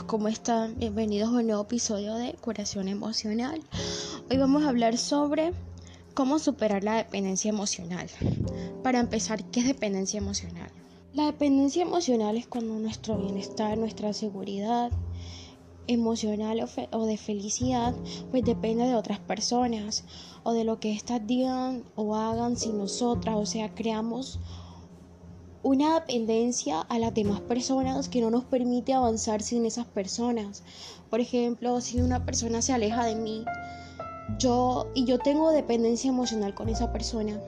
¿cómo están? Bienvenidos a un nuevo episodio de Curación Emocional. Hoy vamos a hablar sobre cómo superar la dependencia emocional. Para empezar, ¿qué es dependencia emocional? La dependencia emocional es cuando nuestro bienestar, nuestra seguridad emocional o, de felicidad, pues depende de otras personas o de lo que éstas digan o hagan sin nosotras. O sea, creamos una dependencia a las demás personas que no nos permite avanzar sin esas personas. Por ejemplo, si una persona se aleja de mí, yo y yo tengo dependencia emocional con esa persona,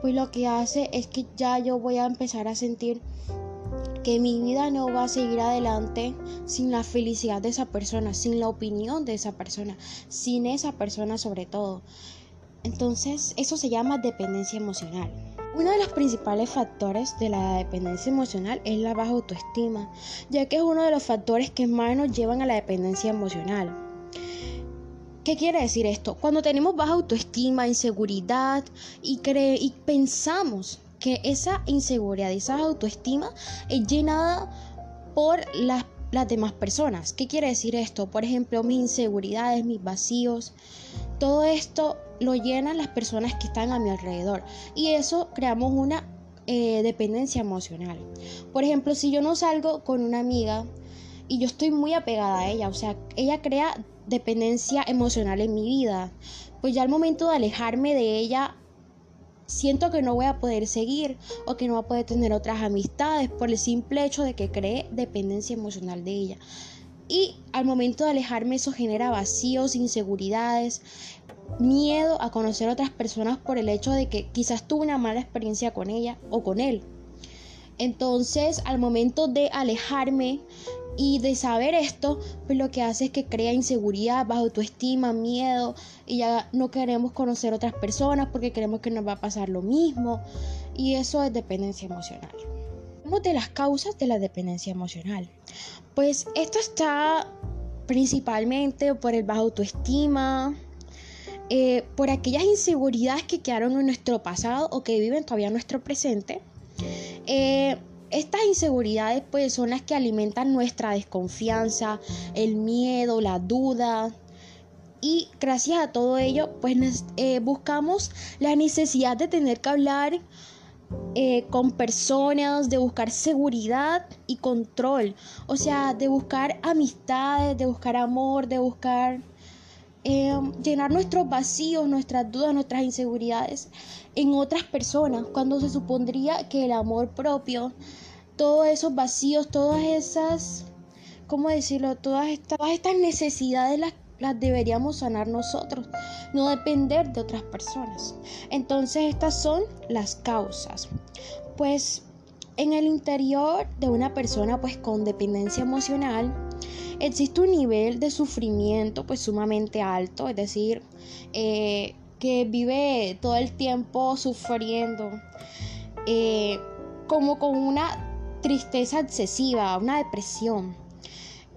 pues lo que hace es que ya yo voy a empezar a sentir que mi vida no va a seguir adelante sin la felicidad de esa persona, sin la opinión de esa persona, sin esa persona sobre todo. Entonces, eso se llama dependencia emocional. Uno de los principales factores de la dependencia emocional es la baja autoestima, ya que es uno de los factores que más nos llevan a la dependencia emocional. ¿Qué quiere decir esto? Cuando tenemos baja autoestima, inseguridad y, y pensamos que esa inseguridad, esa autoestima es llenada por las, las demás personas. ¿Qué quiere decir esto? Por ejemplo, mis inseguridades, mis vacíos, todo esto lo llenan las personas que están a mi alrededor y eso creamos una eh, dependencia emocional. Por ejemplo, si yo no salgo con una amiga y yo estoy muy apegada a ella, o sea, ella crea dependencia emocional en mi vida, pues ya al momento de alejarme de ella siento que no voy a poder seguir o que no voy a poder tener otras amistades por el simple hecho de que cree dependencia emocional de ella. Y al momento de alejarme eso genera vacíos, inseguridades, miedo a conocer a otras personas por el hecho de que quizás tuve una mala experiencia con ella o con él. Entonces, al momento de alejarme y de saber esto, pues lo que hace es que crea inseguridad, bajo autoestima, miedo y ya no queremos conocer otras personas porque creemos que nos va a pasar lo mismo y eso es dependencia emocional. De las causas de la dependencia emocional. Pues esto está principalmente por el bajo autoestima, eh, por aquellas inseguridades que quedaron en nuestro pasado o que viven todavía en nuestro presente. Eh, estas inseguridades pues son las que alimentan nuestra desconfianza, el miedo, la duda. Y gracias a todo ello pues eh, buscamos la necesidad de tener que hablar con personas, de buscar seguridad y control. O sea, de buscar amistades, de buscar amor, de buscar Em, llenar nuestros vacíos, nuestras dudas, nuestras inseguridades en otras personas, cuando se supondría que el amor propio, todos esos vacíos, todas esas, ¿cómo decirlo? Todas estas, todas estas necesidades las, las deberíamos sanar nosotros, no depender de otras personas. Entonces estas son las causas. Pues en el interior de una persona pues con dependencia emocional, existe un nivel de sufrimiento pues sumamente alto, es decir, eh, que vive todo el tiempo sufriendo, eh, como con una tristeza excesiva, una depresión.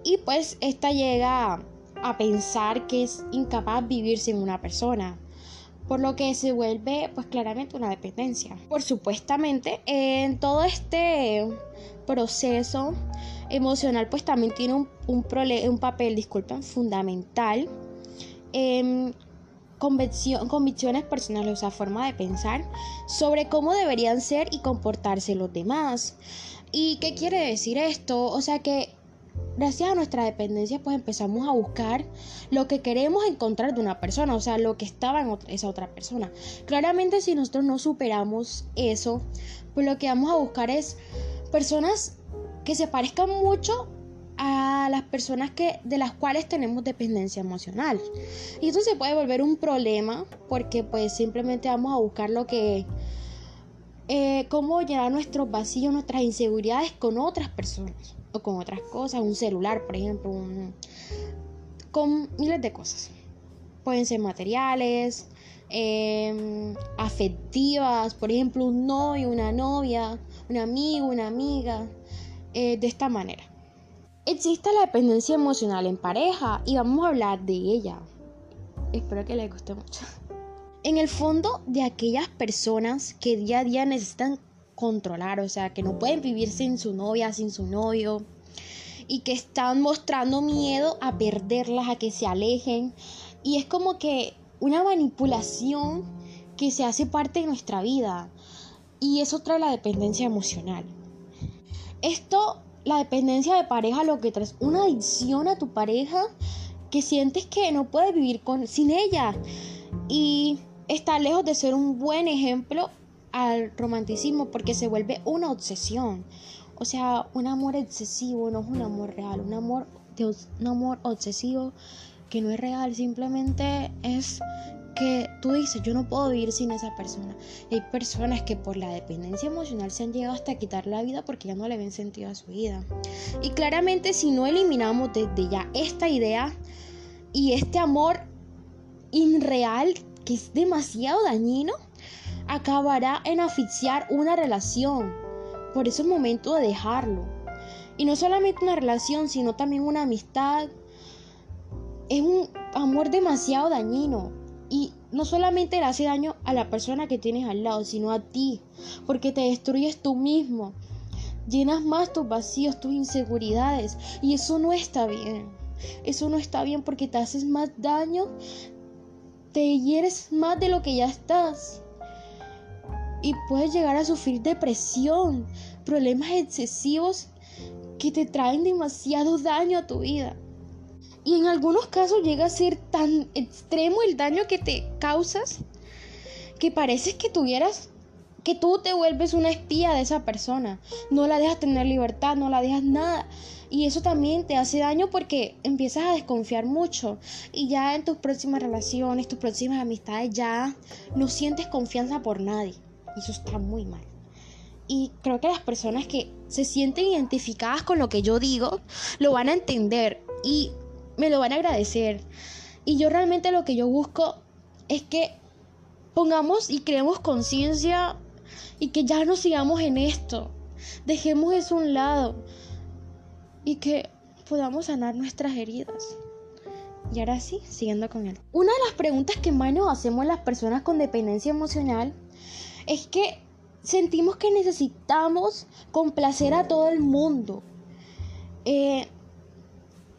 Y pues esta llega a pensar que es incapaz vivir sin una persona, por lo que se vuelve pues claramente una dependencia. Por supuestamente en todo este proceso emocional pues también tiene un, un, papel, disculpen, fundamental en convicciones personales, o sea, forma de pensar sobre cómo deberían ser y comportarse los demás. ¿Y qué quiere decir esto? O sea que gracias a nuestra dependencia pues empezamos a buscar lo que queremos encontrar de una persona, o sea, lo que estaba en esa otra persona. Claramente si nosotros no superamos eso, pues lo que vamos a buscar es personas que se parezcan mucho a las personas que, de las cuales tenemos dependencia emocional. Y esto se puede volver un problema porque pues simplemente vamos a buscar lo que... Eh, cómo llenar nuestros vacíos, nuestras inseguridades con otras personas o con otras cosas, un celular, por ejemplo, con miles de cosas. Pueden ser materiales, em, afectivas, por ejemplo, un novio, una novia, un amigo, una amiga. Eh, de esta manera. Existe la dependencia emocional en pareja y vamos a hablar de ella. Espero que les guste mucho. En el fondo de aquellas personas que día a día necesitan controlar, o sea, que no pueden vivir sin su novia, sin su novio, y que están mostrando miedo a perderlas, a que se alejen. Y es como que una manipulación que se hace parte de nuestra vida. Y eso trae la dependencia emocional. Esto, la dependencia de pareja, lo que trae es una adicción a tu pareja que sientes que no puedes vivir con, sin ella. Y está lejos de ser un buen ejemplo al romanticismo porque se vuelve una obsesión. O sea, un amor excesivo no es un amor real, un amor, un amor obsesivo que no es real, simplemente es que tú dices, yo no puedo vivir sin esa persona. hay personas que por la dependencia emocional se han llegado hasta quitar la vida porque ya no le ven sentido a su vida. Y claramente si no eliminamos desde ya esta idea y este amor irreal que es demasiado dañino, acabará en asfixiar una relación. Por eso es momento de dejarlo. Y no solamente una relación, sino también una amistad. Es un amor demasiado dañino. Y no solamente le hace daño a la persona que tienes al lado, sino a ti. Porque te destruyes tú mismo. Llenas más tus vacíos, tus inseguridades. Y eso no está bien. Eso no está bien porque te haces más daño. Te hieres más de lo que ya estás y puedes llegar a sufrir depresión, problemas excesivos que te traen demasiado daño a tu vida. Y en algunos casos llega a ser tan extremo el daño que te causas que parece que tuvieras que tú te vuelves una espía de esa persona. No la dejas tener libertad, no la dejas nada. Y eso también te hace daño porque empiezas a desconfiar mucho. Y ya en tus próximas relaciones, tus próximas amistades, ya no sientes confianza por nadie. Y eso está muy mal. Y creo que las personas que se sienten identificadas con lo que yo digo, lo van a entender y me lo van a agradecer. Y yo realmente lo que yo busco es que pongamos y creemos conciencia y que ya no sigamos en esto. Dejemos eso a un lado y que podamos sanar nuestras heridas. Y ahora sí, siguiendo con él. Una de las preguntas que más nos hacemos las personas con dependencia emocional es que sentimos que necesitamos complacer a todo el mundo. Eh,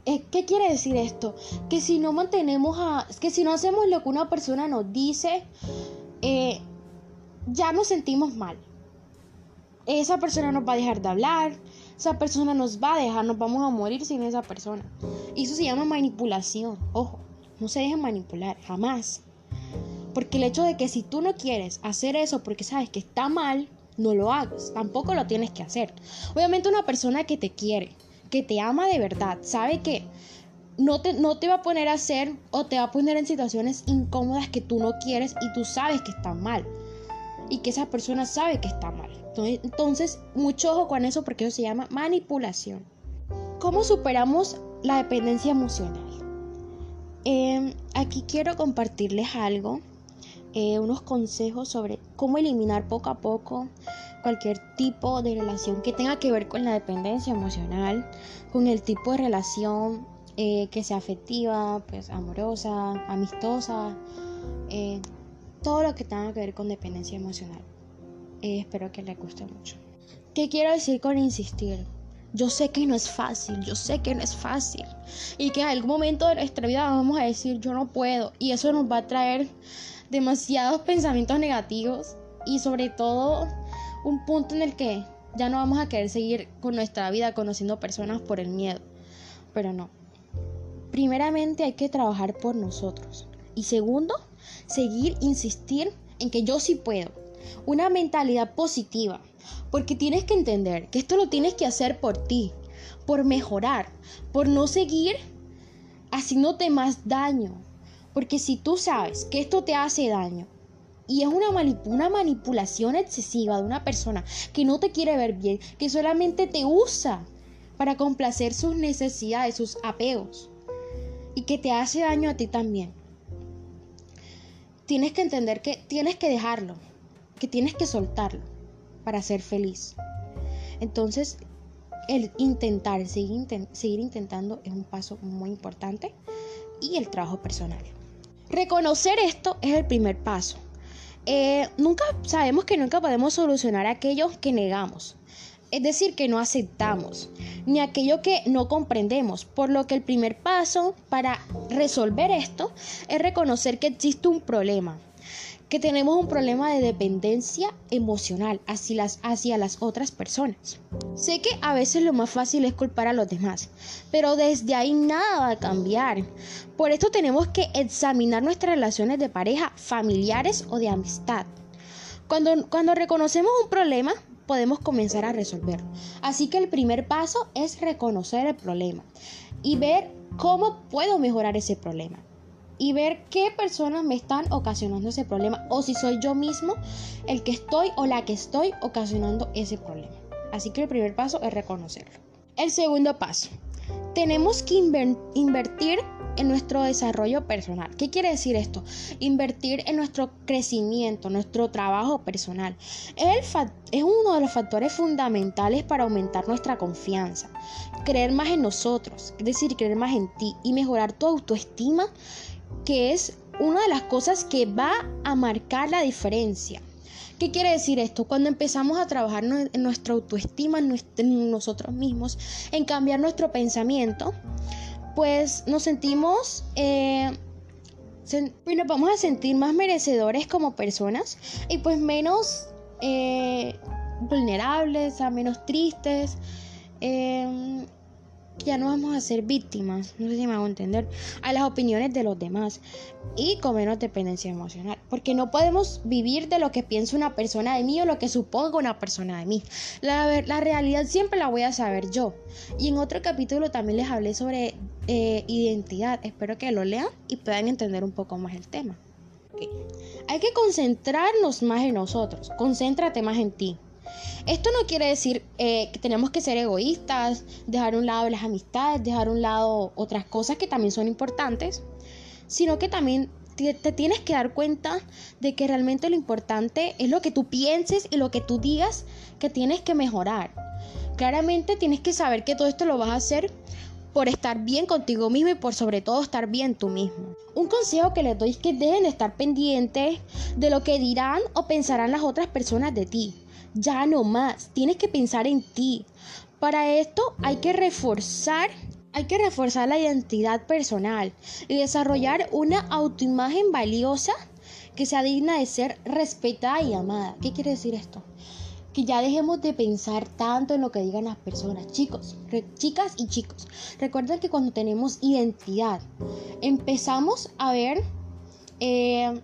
eh, ¿Qué quiere decir esto? Que si no mantenemos a. que si no hacemos lo que una persona nos dice, eh, ya nos sentimos mal. Esa persona nos va a dejar de hablar, esa persona nos va a dejar, nos vamos a morir sin esa persona. Y eso se llama manipulación. Ojo, no se dejen manipular, jamás. Porque el hecho de que si tú no quieres hacer eso porque sabes que está mal, no lo hagas. Tampoco lo tienes que hacer. Obviamente una persona que te quiere, que te ama de verdad, sabe que no te, no te va a poner a hacer o te va a poner en situaciones incómodas que tú no quieres y tú sabes que está mal. Y que esa persona sabe que está mal. Entonces, mucho ojo con eso porque eso se llama manipulación. ¿Cómo superamos la dependencia emocional? Em, aquí quiero compartirles algo eh, unos consejos sobre cómo eliminar poco a poco cualquier tipo de relación que tenga que ver con la dependencia emocional, con el tipo de relación eh, que sea afectiva, pues amorosa, amistosa, eh, todo lo que tenga que ver con dependencia emocional. espero que les guste mucho. ¿Qué quiero decir con insistir? Yo sé que no es fácil, yo sé que no es fácil y que en algún momento de nuestra vida vamos a decir yo no puedo y eso nos va a traer demasiados pensamientos negativos y sobre todo un punto en el que ya no vamos a querer seguir con nuestra vida conociendo personas por el miedo. Pero no. Primeramente hay que trabajar por nosotros. Y segundo, seguir, insistir en que yo sí puedo. Una mentalidad positiva. Porque tienes que entender que esto lo tienes que hacer por ti, por mejorar, por no seguir haciéndote más daño, porque si tú sabes que esto te hace daño y es una, una manipulación excesiva de una persona que no te quiere ver bien, que solamente te usa para complacer sus necesidades, sus apegos, y que te hace daño a ti también, tienes que entender que tienes que dejarlo, que tienes que soltarlo para ser feliz. Entonces, el intentar, seguir, intentando es un paso muy importante y el trabajo personal. Reconocer esto es el primer paso. Eh, nunca sabemos que nunca podemos solucionar aquello que negamos. es decir, que no aceptamos, ni aquello que no comprendemos, por lo que el primer paso para resolver esto es reconocer que existe un problema, que tenemos un problema de dependencia emocional hacia las, otras personas. Sé que a veces lo más fácil es culpar a los demás, pero desde ahí nada va a cambiar. Por esto tenemos que examinar nuestras relaciones de pareja, familiares o de amistad. Cuando, cuando reconocemos un problema, podemos comenzar a resolverlo. Así que el primer paso es reconocer el problema y ver cómo puedo mejorar ese problema. Y ver qué personas me están ocasionando ese problema o si soy yo mismo el que estoy o la que estoy ocasionando ese problema. Así que el primer paso es reconocerlo. El segundo paso, tenemos que invertir en nuestro desarrollo personal. ¿Qué quiere decir esto? Invertir en nuestro crecimiento, nuestro trabajo personal. Es, es uno de los factores fundamentales para aumentar nuestra confianza, creer más en nosotros, es decir, creer más en ti y mejorar tu autoestima, que es una de las cosas que va a marcar la diferencia. ¿Qué quiere decir esto? Cuando empezamos a trabajar en nuestra autoestima, en nosotros mismos, en cambiar nuestro pensamiento, pues nos sentimos, eh, pues nos vamos a sentir más merecedores como personas y pues menos eh, vulnerables, a menos tristes. Eh, ya no vamos a ser víctimas, no sé si me hago entender, a las opiniones de los demás y con menos dependencia emocional. Porque no podemos vivir de lo que piensa una persona de mí o lo que suponga una persona de mí. La, la realidad siempre la voy a saber yo. Y en otro capítulo también les hablé sobre eh, identidad. Espero que lo lean y puedan entender un poco más el tema. Hay que concentrarnos más en nosotros. Concéntrate más en ti. Esto no quiere decir eh, que tenemos que ser egoístas, dejar a un lado las amistades, dejar a un lado otras cosas que también son importantes, sino que también te, te, tienes que dar cuenta de que realmente lo importante es lo que tú pienses y lo que tú digas que tienes que mejorar. Claramente tienes que saber que todo esto lo vas a hacer por estar bien contigo mismo y por sobre todo estar bien tú mismo. Un consejo que les doy es que deben de estar pendientes de lo que dirán o pensarán las otras personas de ti ya no más, tienes que pensar en ti. Para esto hay que reforzar hay que reforzar la identidad personal y desarrollar una autoimagen valiosa que sea digna de ser respetada y amada. ¿Qué quiere decir esto? Que ya dejemos de pensar tanto en lo que digan las personas. Chicos, chicas y chicos, recuerden que cuando tenemos identidad, empezamos a ver eh,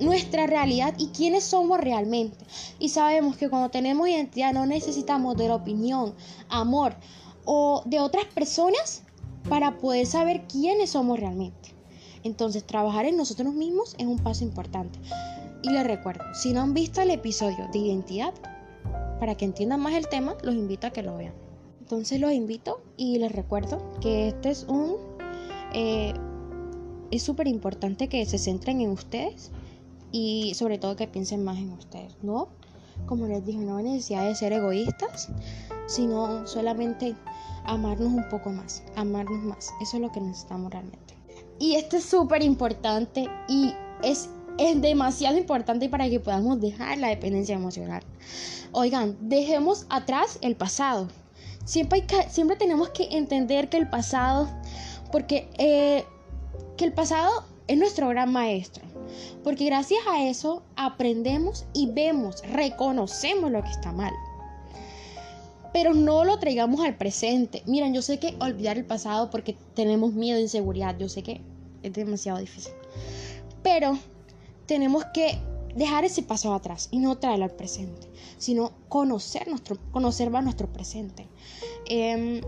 nuestra realidad y quiénes somos realmente. Y sabemos que cuando tenemos identidad no necesitamos de la opinión, amor o de otras personas para poder saber quiénes somos realmente. Entonces, trabajar en nosotros mismos es un paso importante. Y les recuerdo, si no han visto el episodio de identidad, para que entiendan más el tema, los invito a que lo vean. Entonces los invito y les recuerdo que este es un... Eh, es súper importante que se centren en ustedes y sobre todo que piensen más en ustedes, ¿no? Como les dije, no hay necesidad de ser egoístas, sino solamente amarnos un poco más, amarnos más. Eso es lo que necesitamos realmente. Y esto es súper importante y es, es demasiado importante para que podamos dejar la dependencia emocional. Oigan, dejemos atrás el pasado. Siempre, hay siempre tenemos que entender que el pasado, porque eh, que el pasado es nuestro gran maestro. Porque gracias a eso aprendemos y vemos, reconocemos lo que está mal. Pero no lo traigamos al presente. Miren, yo sé que olvidar el pasado porque tenemos miedo, inseguridad, yo sé que es demasiado difícil. Pero tenemos que dejar ese paso atrás y no traerlo al presente, sino conocer, nuestro, conocer nuestro presente. Em,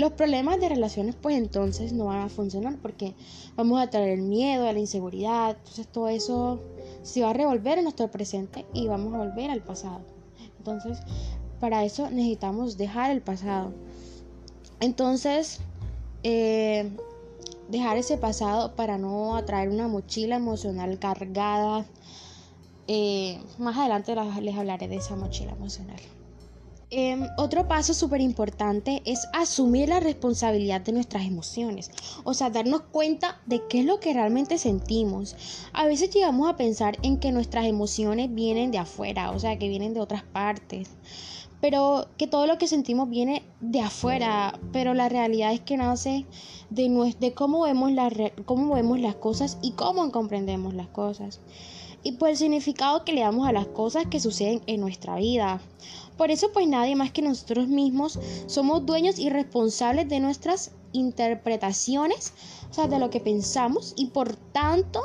los problemas de relaciones pues entonces no van a funcionar porque vamos a traer el miedo, la inseguridad, entonces todo eso se va a revolver en nuestro presente y vamos a volver al pasado. Entonces, para eso necesitamos dejar el pasado. Entonces, eh, dejar ese pasado para no atraer una mochila emocional cargada. Eh, más adelante les hablaré de esa mochila emocional. Em, otro paso súper importante es asumir la responsabilidad de nuestras emociones, o sea, darnos cuenta de qué es lo que realmente sentimos. A veces llegamos a pensar en que nuestras emociones vienen de afuera, o sea, que vienen de otras partes, pero que todo lo que sentimos viene de afuera, pero la realidad es que nace de, de cómo, vemos cómo vemos las cosas y cómo comprendemos las cosas y por el significado que le damos a las cosas que suceden en nuestra vida. Por eso pues nadie más que nosotros mismos somos dueños y responsables de nuestras interpretaciones, o sea, de lo que pensamos y por tanto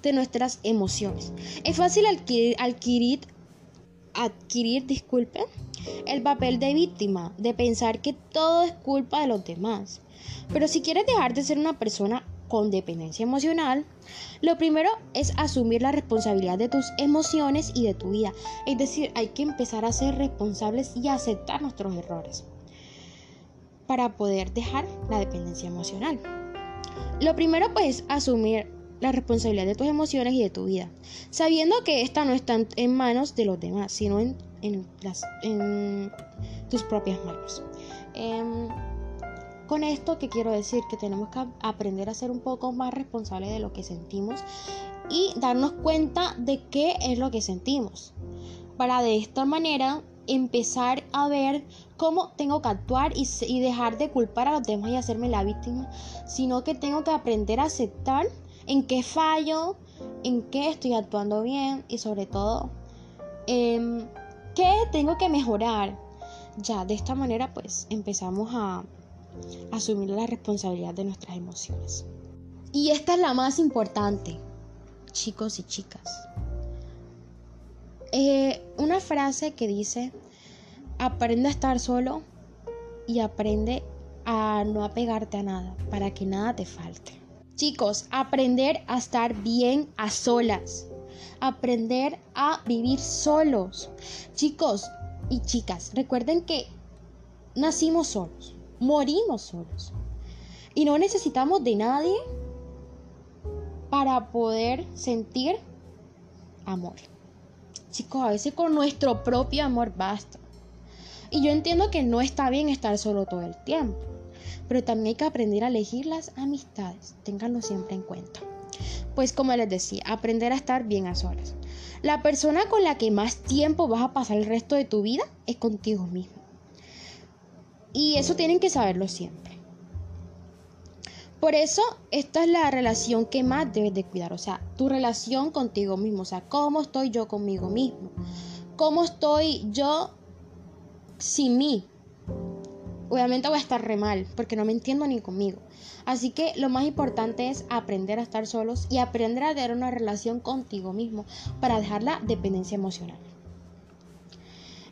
de nuestras emociones. Es fácil adquirir, adquirir, adquirir disculpe, el papel de víctima, de pensar que todo es culpa de los demás. Pero si quieres dejar de ser una persona con dependencia emocional, lo primero es asumir la responsabilidad de tus emociones y de tu vida. Es decir, hay que empezar a ser responsables y aceptar nuestros errores para poder dejar la dependencia emocional. Lo primero pues es asumir la responsabilidad de tus emociones y de tu vida, sabiendo que esta no está en manos de los demás, sino en, tus propias manos. Em, con esto que quiero decir que tenemos que aprender a ser un poco más responsables de lo que sentimos y darnos cuenta de qué es lo que sentimos. Para de esta manera empezar a ver cómo tengo que actuar y, dejar de culpar a los demás y hacerme la víctima, sino que tengo que aprender a aceptar en qué fallo, en qué estoy actuando bien y sobre todo en qué tengo que mejorar. Ya, de esta manera pues empezamos a asumir la responsabilidad de nuestras emociones. Y esta es la más importante, chicos y chicas. Eh, una frase que dice, aprende a estar solo y aprende a no apegarte a nada, para que nada te falte. Chicos, aprender a estar bien a solas. Aprender a vivir solos. Chicos y chicas, recuerden que nacimos solos morimos solos. Y no necesitamos de nadie para poder sentir amor. Chicos, a veces con nuestro propio amor basta. Y yo entiendo que no está bien estar solo todo el tiempo, pero también hay que aprender a elegir las amistades. Ténganlo siempre en cuenta. Pues como les decía, aprender a estar bien a solas. La persona con la que más tiempo vas a pasar el resto de tu vida es contigo mismo. Y eso tienen que saberlo siempre. Por eso, esta es la relación que más debes de cuidar. O sea, tu relación contigo mismo. O sea, cómo estoy yo conmigo mismo. Cómo estoy yo sin mí. Obviamente voy a estar re mal porque no me entiendo ni conmigo. Así que lo más importante es aprender a estar solos y aprender a tener una relación contigo mismo para dejar la dependencia emocional.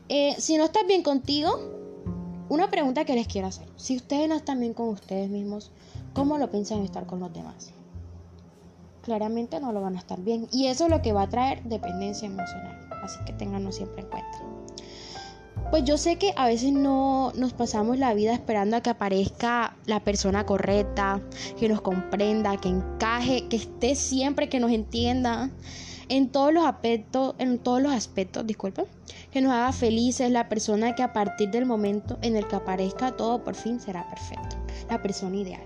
Eh, si no estás bien contigo, una pregunta que les quiero hacer. Si ustedes no están bien con ustedes mismos, ¿cómo lo piensan estar con los demás? Claramente no lo van a estar bien. Y eso es lo que va a traer dependencia emocional. Así que tenganlo siempre en cuenta. Pues yo sé que a veces no nos pasamos la vida esperando a que aparezca la persona correcta, que nos comprenda, que encaje, que esté siempre, que nos entienda en todos los aspectos, en todos los aspectos, disculpen, que nos haga felices, la persona que a partir del momento en el que aparezca todo por fin será perfecto, la persona ideal.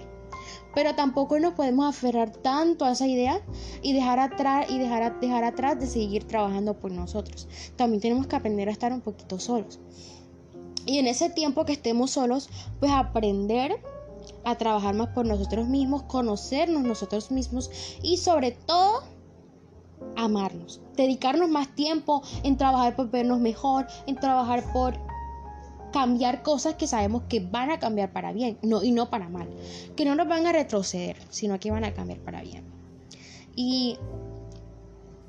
Pero tampoco nos podemos aferrar tanto a esa idea y dejar atrás y dejar, dejar atrás de seguir trabajando por nosotros. También tenemos que aprender a estar un poquito solos. Y en ese tiempo que estemos solos, pues aprender a trabajar más por nosotros mismos, conocernos nosotros mismos y sobre todo amarnos, dedicarnos más tiempo en trabajar por vernos mejor, en trabajar por cambiar cosas que sabemos que van a cambiar para bien no, y no para mal, que no nos van a retroceder, sino que van a cambiar para bien. Y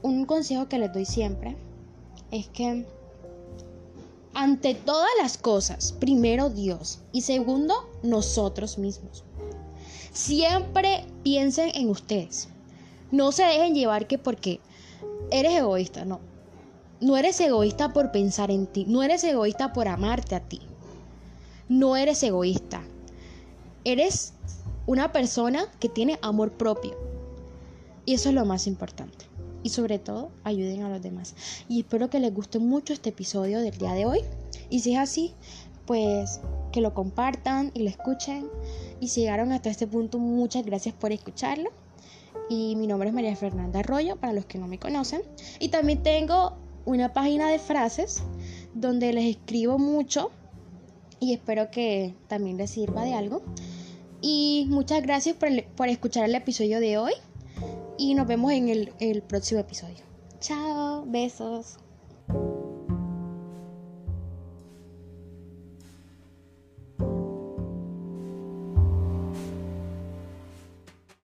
un consejo que les doy siempre es que ante todas las cosas, primero Dios y segundo nosotros mismos. Siempre piensen en ustedes. No se dejen llevar que porque eres egoísta, no. No eres egoísta por pensar en ti, no eres egoísta por amarte a ti. No eres egoísta. Eres una persona que tiene amor propio. Y eso es lo más importante. y sobre todo ayuden a los demás. Y espero que les guste mucho este episodio del día de hoy. Y si es así, pues que lo compartan y lo escuchen. Y si llegaron hasta este punto, muchas gracias por escucharlo. Y mi nombre es María Fernanda Arroyo, para los que no me conocen. Y también tengo una página de frases donde les escribo mucho y espero que también les sirva de algo. Y muchas gracias por, escuchar el episodio de hoy y nos vemos en el próximo episodio. Chao, besos.